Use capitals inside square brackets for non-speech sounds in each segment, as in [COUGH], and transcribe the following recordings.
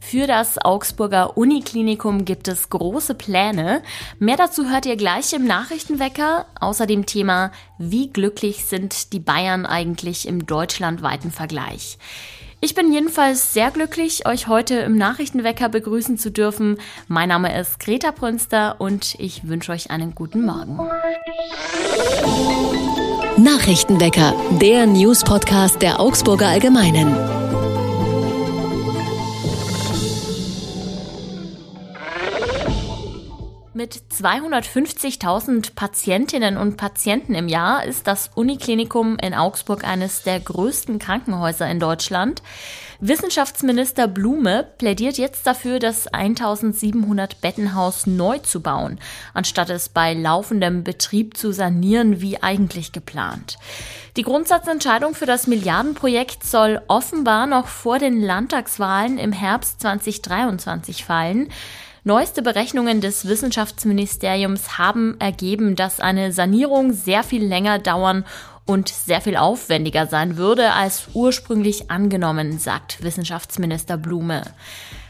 Für das Augsburger Uniklinikum gibt es große Pläne. Mehr dazu hört ihr gleich im Nachrichtenwecker. Außerdem Thema, wie glücklich sind die Bayern eigentlich im deutschlandweiten Vergleich. Ich bin jedenfalls sehr glücklich, euch heute im Nachrichtenwecker begrüßen zu dürfen. Mein Name ist Greta Brünster und ich wünsche euch einen guten Morgen. Nachrichtenwecker, der News-Podcast der Augsburger Allgemeinen. Mit 250.000 Patientinnen und Patienten im Jahr ist das Uniklinikum in Augsburg eines der größten Krankenhäuser in Deutschland. Wissenschaftsminister Blume plädiert jetzt dafür, das 1700 Bettenhaus neu zu bauen, anstatt es bei laufendem Betrieb zu sanieren, wie eigentlich geplant. Die Grundsatzentscheidung für das Milliardenprojekt soll offenbar noch vor den Landtagswahlen im Herbst 2023 fallen. Neueste Berechnungen des Wissenschaftsministeriums haben ergeben, dass eine Sanierung sehr viel länger dauern und sehr viel aufwendiger sein würde als ursprünglich angenommen, sagt Wissenschaftsminister Blume.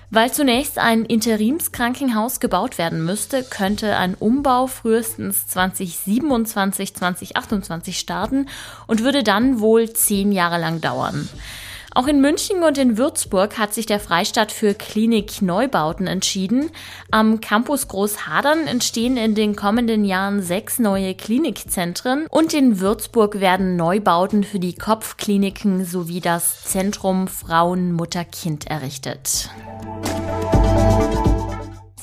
Weil zunächst ein Interimskrankenhaus gebaut werden müsste, könnte ein Umbau frühestens 2027, 2028 starten und würde dann wohl zehn Jahre lang dauern. Auch in München und in Würzburg hat sich der Freistaat für Klinik-Neubauten entschieden. Am Campus Großhadern entstehen in den kommenden Jahren sechs neue Klinikzentren und in Würzburg werden Neubauten für die Kopfkliniken sowie das Zentrum Frauen Mutter Kind errichtet.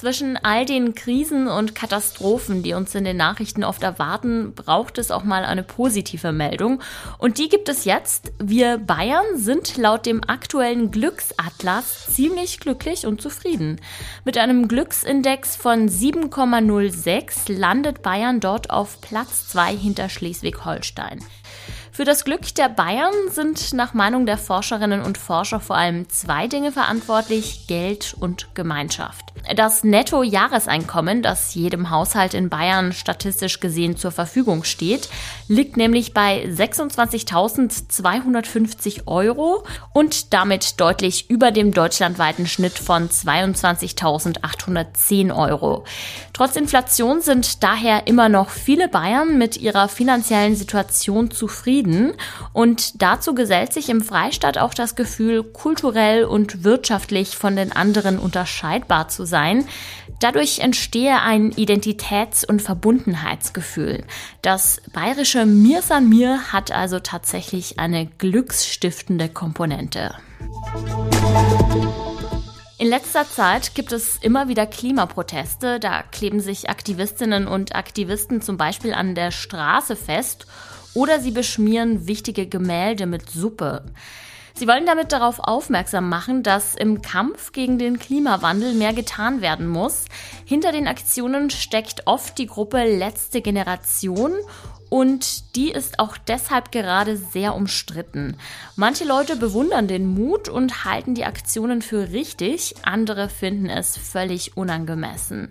Zwischen all den Krisen und Katastrophen, die uns in den Nachrichten oft erwarten, braucht es auch mal eine positive Meldung. Und die gibt es jetzt. Wir Bayern sind laut dem aktuellen Glücksatlas ziemlich glücklich und zufrieden. Mit einem Glücksindex von 7,06 landet Bayern dort auf Platz 2 hinter Schleswig-Holstein. Für das Glück der Bayern sind nach Meinung der Forscherinnen und Forscher vor allem zwei Dinge verantwortlich, Geld und Gemeinschaft. Das Netto-Jahreseinkommen, das jedem Haushalt in Bayern statistisch gesehen zur Verfügung steht, liegt nämlich bei 26.250 Euro und damit deutlich über dem deutschlandweiten Schnitt von 22.810 Euro. Trotz Inflation sind daher immer noch viele Bayern mit ihrer finanziellen Situation zufrieden Frieden. Und dazu gesellt sich im Freistaat auch das Gefühl, kulturell und wirtschaftlich von den anderen unterscheidbar zu sein. Dadurch entstehe ein Identitäts- und Verbundenheitsgefühl. Das bayerische Mir san mir hat also tatsächlich eine glücksstiftende Komponente. In letzter Zeit gibt es immer wieder Klimaproteste. Da kleben sich Aktivistinnen und Aktivisten zum Beispiel an der Straße fest oder sie beschmieren wichtige Gemälde mit Suppe. Sie wollen damit darauf aufmerksam machen, dass im Kampf gegen den Klimawandel mehr getan werden muss. Hinter den Aktionen steckt oft die Gruppe Letzte Generation und die ist auch deshalb gerade sehr umstritten. Manche Leute bewundern den Mut und halten die Aktionen für richtig, andere finden es völlig unangemessen.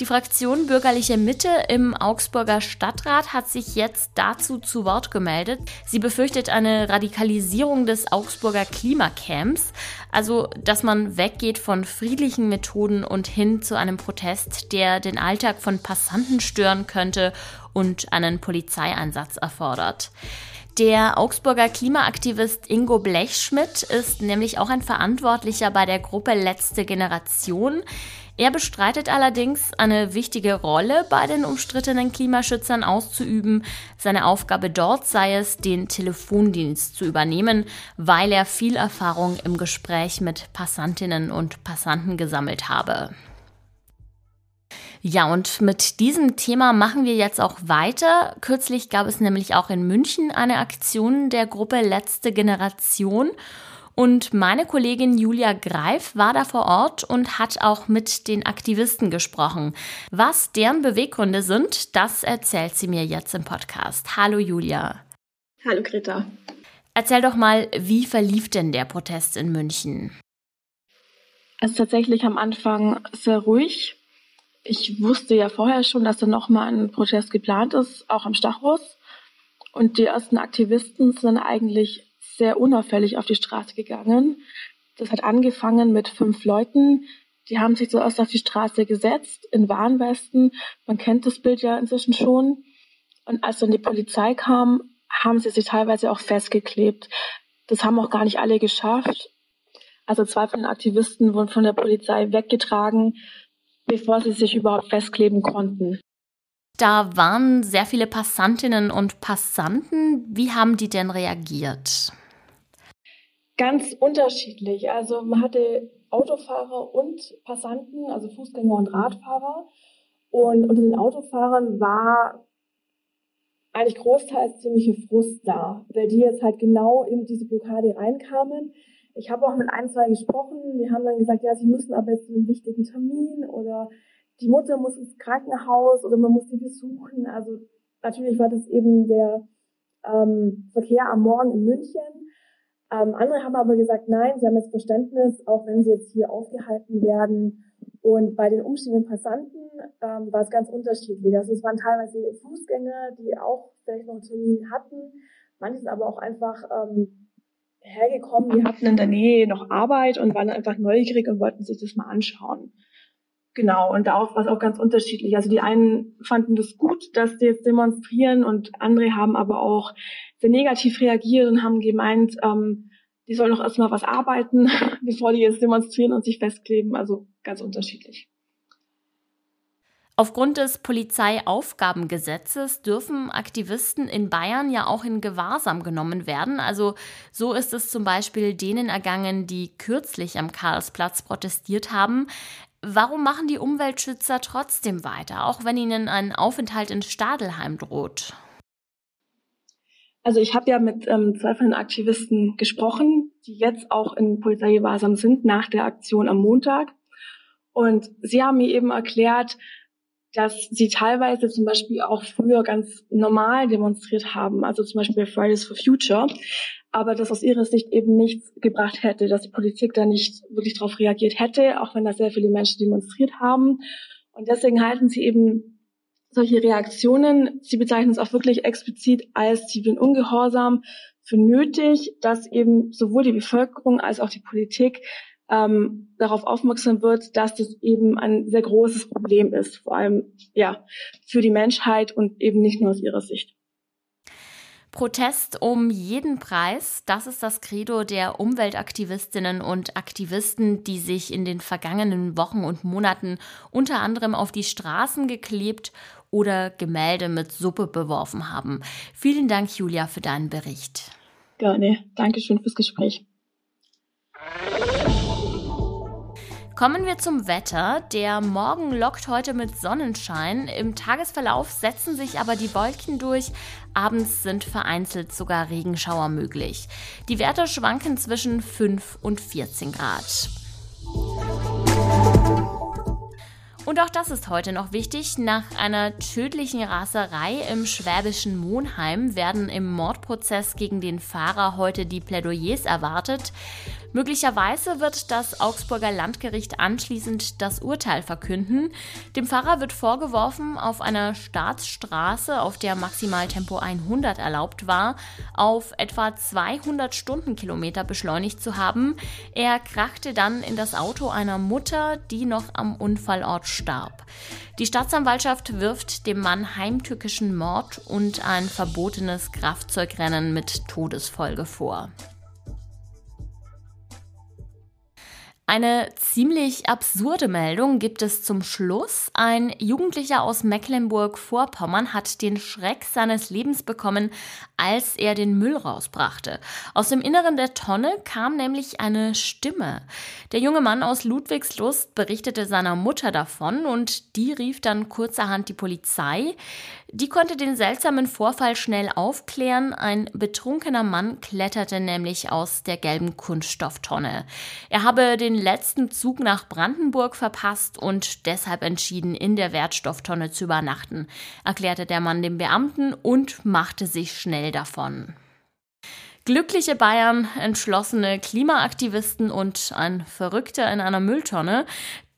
Die Fraktion Bürgerliche Mitte im Augsburger Stadtrat hat sich jetzt dazu zu Wort gemeldet. Sie befürchtet eine Radikalisierung des Augsburger Klimacamps, also dass man weggeht von friedlichen Methoden und hin zu einem Protest, der den Alltag von Passanten stören könnte und einen Polizeieinsatz erfordert. Der Augsburger Klimaaktivist Ingo Blechschmidt ist nämlich auch ein Verantwortlicher bei der Gruppe Letzte Generation. Er bestreitet allerdings, eine wichtige Rolle bei den umstrittenen Klimaschützern auszuüben. Seine Aufgabe dort sei es, den Telefondienst zu übernehmen, weil er viel Erfahrung im Gespräch mit Passantinnen und Passanten gesammelt habe. Ja, und mit diesem Thema machen wir jetzt auch weiter. Kürzlich gab es nämlich auch in München eine Aktion der Gruppe Letzte Generation. Und meine Kollegin Julia Greif war da vor Ort und hat auch mit den Aktivisten gesprochen. Was deren Beweggründe sind, das erzählt sie mir jetzt im Podcast. Hallo Julia. Hallo Greta. Erzähl doch mal, wie verlief denn der Protest in München? Es ist tatsächlich am Anfang sehr ruhig. Ich wusste ja vorher schon, dass da nochmal ein Protest geplant ist, auch am Stachus. Und die ersten Aktivisten sind eigentlich sehr unauffällig auf die Straße gegangen. Das hat angefangen mit fünf Leuten. Die haben sich zuerst auf die Straße gesetzt, in Warnwesten. Man kennt das Bild ja inzwischen schon. Und als dann die Polizei kam, haben sie sich teilweise auch festgeklebt. Das haben auch gar nicht alle geschafft. Also zwei von den Aktivisten wurden von der Polizei weggetragen, bevor sie sich überhaupt festkleben konnten. Da waren sehr viele Passantinnen und Passanten. Wie haben die denn reagiert? Ganz unterschiedlich. Also man hatte Autofahrer und Passanten, also Fußgänger und Radfahrer. Und unter den Autofahrern war eigentlich großteils ziemliche Frust da, weil die jetzt halt genau in diese Blockade reinkamen. Ich habe auch mit ein, zwei gesprochen, die haben dann gesagt, ja, sie müssen aber jetzt zu einem wichtigen Termin oder die Mutter muss ins Krankenhaus oder man muss sie besuchen. Also natürlich war das eben der ähm, Verkehr am Morgen in München. Ähm, andere haben aber gesagt, nein, sie haben jetzt Verständnis, auch wenn sie jetzt hier aufgehalten werden. Und bei den umstehenden Passanten ähm, war es ganz unterschiedlich. Also es waren teilweise Fußgänger, die auch vielleicht noch einen Termin hatten. Manche sind aber auch einfach ähm, hergekommen, die hatten in der Nähe noch Arbeit und waren einfach neugierig und wollten sich das mal anschauen. Genau, und da auch war es auch ganz unterschiedlich. Also die einen fanden das gut, dass sie jetzt demonstrieren und andere haben aber auch sehr negativ reagiert und haben gemeint, ähm, die sollen noch erstmal was arbeiten, [LAUGHS] bevor die jetzt demonstrieren und sich festkleben. Also ganz unterschiedlich. Aufgrund des Polizeiaufgabengesetzes dürfen Aktivisten in Bayern ja auch in Gewahrsam genommen werden. Also so ist es zum Beispiel denen ergangen, die kürzlich am Karlsplatz protestiert haben. Warum machen die Umweltschützer trotzdem weiter, auch wenn ihnen ein Aufenthalt in Stadelheim droht? Also ich habe ja mit ähm, zwei von den Aktivisten gesprochen, die jetzt auch in Polizeigewahrsam sind nach der Aktion am Montag. Und sie haben mir eben erklärt, dass sie teilweise zum Beispiel auch früher ganz normal demonstriert haben, also zum Beispiel Fridays for Future, aber das aus ihrer Sicht eben nichts gebracht hätte, dass die Politik da nicht wirklich darauf reagiert hätte, auch wenn da sehr viele Menschen demonstriert haben. Und deswegen halten sie eben solche Reaktionen, sie bezeichnen es auch wirklich explizit als zivilen Ungehorsam, für nötig, dass eben sowohl die Bevölkerung als auch die Politik ähm, darauf aufmerksam wird, dass das eben ein sehr großes Problem ist, vor allem ja für die Menschheit und eben nicht nur aus ihrer Sicht. Protest um jeden Preis, das ist das Credo der Umweltaktivistinnen und Aktivisten, die sich in den vergangenen Wochen und Monaten unter anderem auf die Straßen geklebt oder Gemälde mit Suppe beworfen haben. Vielen Dank, Julia, für deinen Bericht. Gerne. Dankeschön fürs Gespräch. Kommen wir zum Wetter. Der Morgen lockt heute mit Sonnenschein. Im Tagesverlauf setzen sich aber die Wolken durch. Abends sind vereinzelt sogar Regenschauer möglich. Die Werte schwanken zwischen 5 und 14 Grad. Und auch das ist heute noch wichtig. Nach einer tödlichen Raserei im schwäbischen Monheim werden im Mordprozess gegen den Fahrer heute die Plädoyers erwartet. Möglicherweise wird das Augsburger Landgericht anschließend das Urteil verkünden. Dem Fahrer wird vorgeworfen, auf einer Staatsstraße, auf der Maximaltempo 100 erlaubt war, auf etwa 200 Stundenkilometer beschleunigt zu haben. Er krachte dann in das Auto einer Mutter, die noch am Unfallort starb. Die Staatsanwaltschaft wirft dem Mann heimtückischen Mord und ein verbotenes Kraftzeugrennen mit Todesfolge vor. Eine ziemlich absurde Meldung gibt es zum Schluss. Ein Jugendlicher aus Mecklenburg-Vorpommern hat den Schreck seines Lebens bekommen, als er den Müll rausbrachte. Aus dem Inneren der Tonne kam nämlich eine Stimme. Der junge Mann aus Ludwigslust berichtete seiner Mutter davon und die rief dann kurzerhand die Polizei. Die konnte den seltsamen Vorfall schnell aufklären. Ein betrunkener Mann kletterte nämlich aus der gelben Kunststofftonne. Er habe den letzten Zug nach Brandenburg verpasst und deshalb entschieden, in der Wertstofftonne zu übernachten, erklärte der Mann dem Beamten und machte sich schnell davon. Glückliche Bayern, entschlossene Klimaaktivisten und ein Verrückter in einer Mülltonne.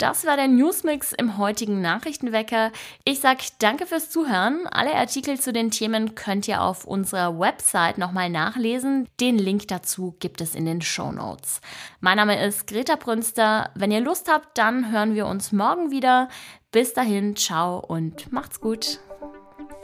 Das war der Newsmix im heutigen Nachrichtenwecker. Ich sag danke fürs Zuhören. Alle Artikel zu den Themen könnt ihr auf unserer Website nochmal nachlesen. Den Link dazu gibt es in den Show Notes. Mein Name ist Greta Brünster. Wenn ihr Lust habt, dann hören wir uns morgen wieder. Bis dahin, ciao und macht's gut.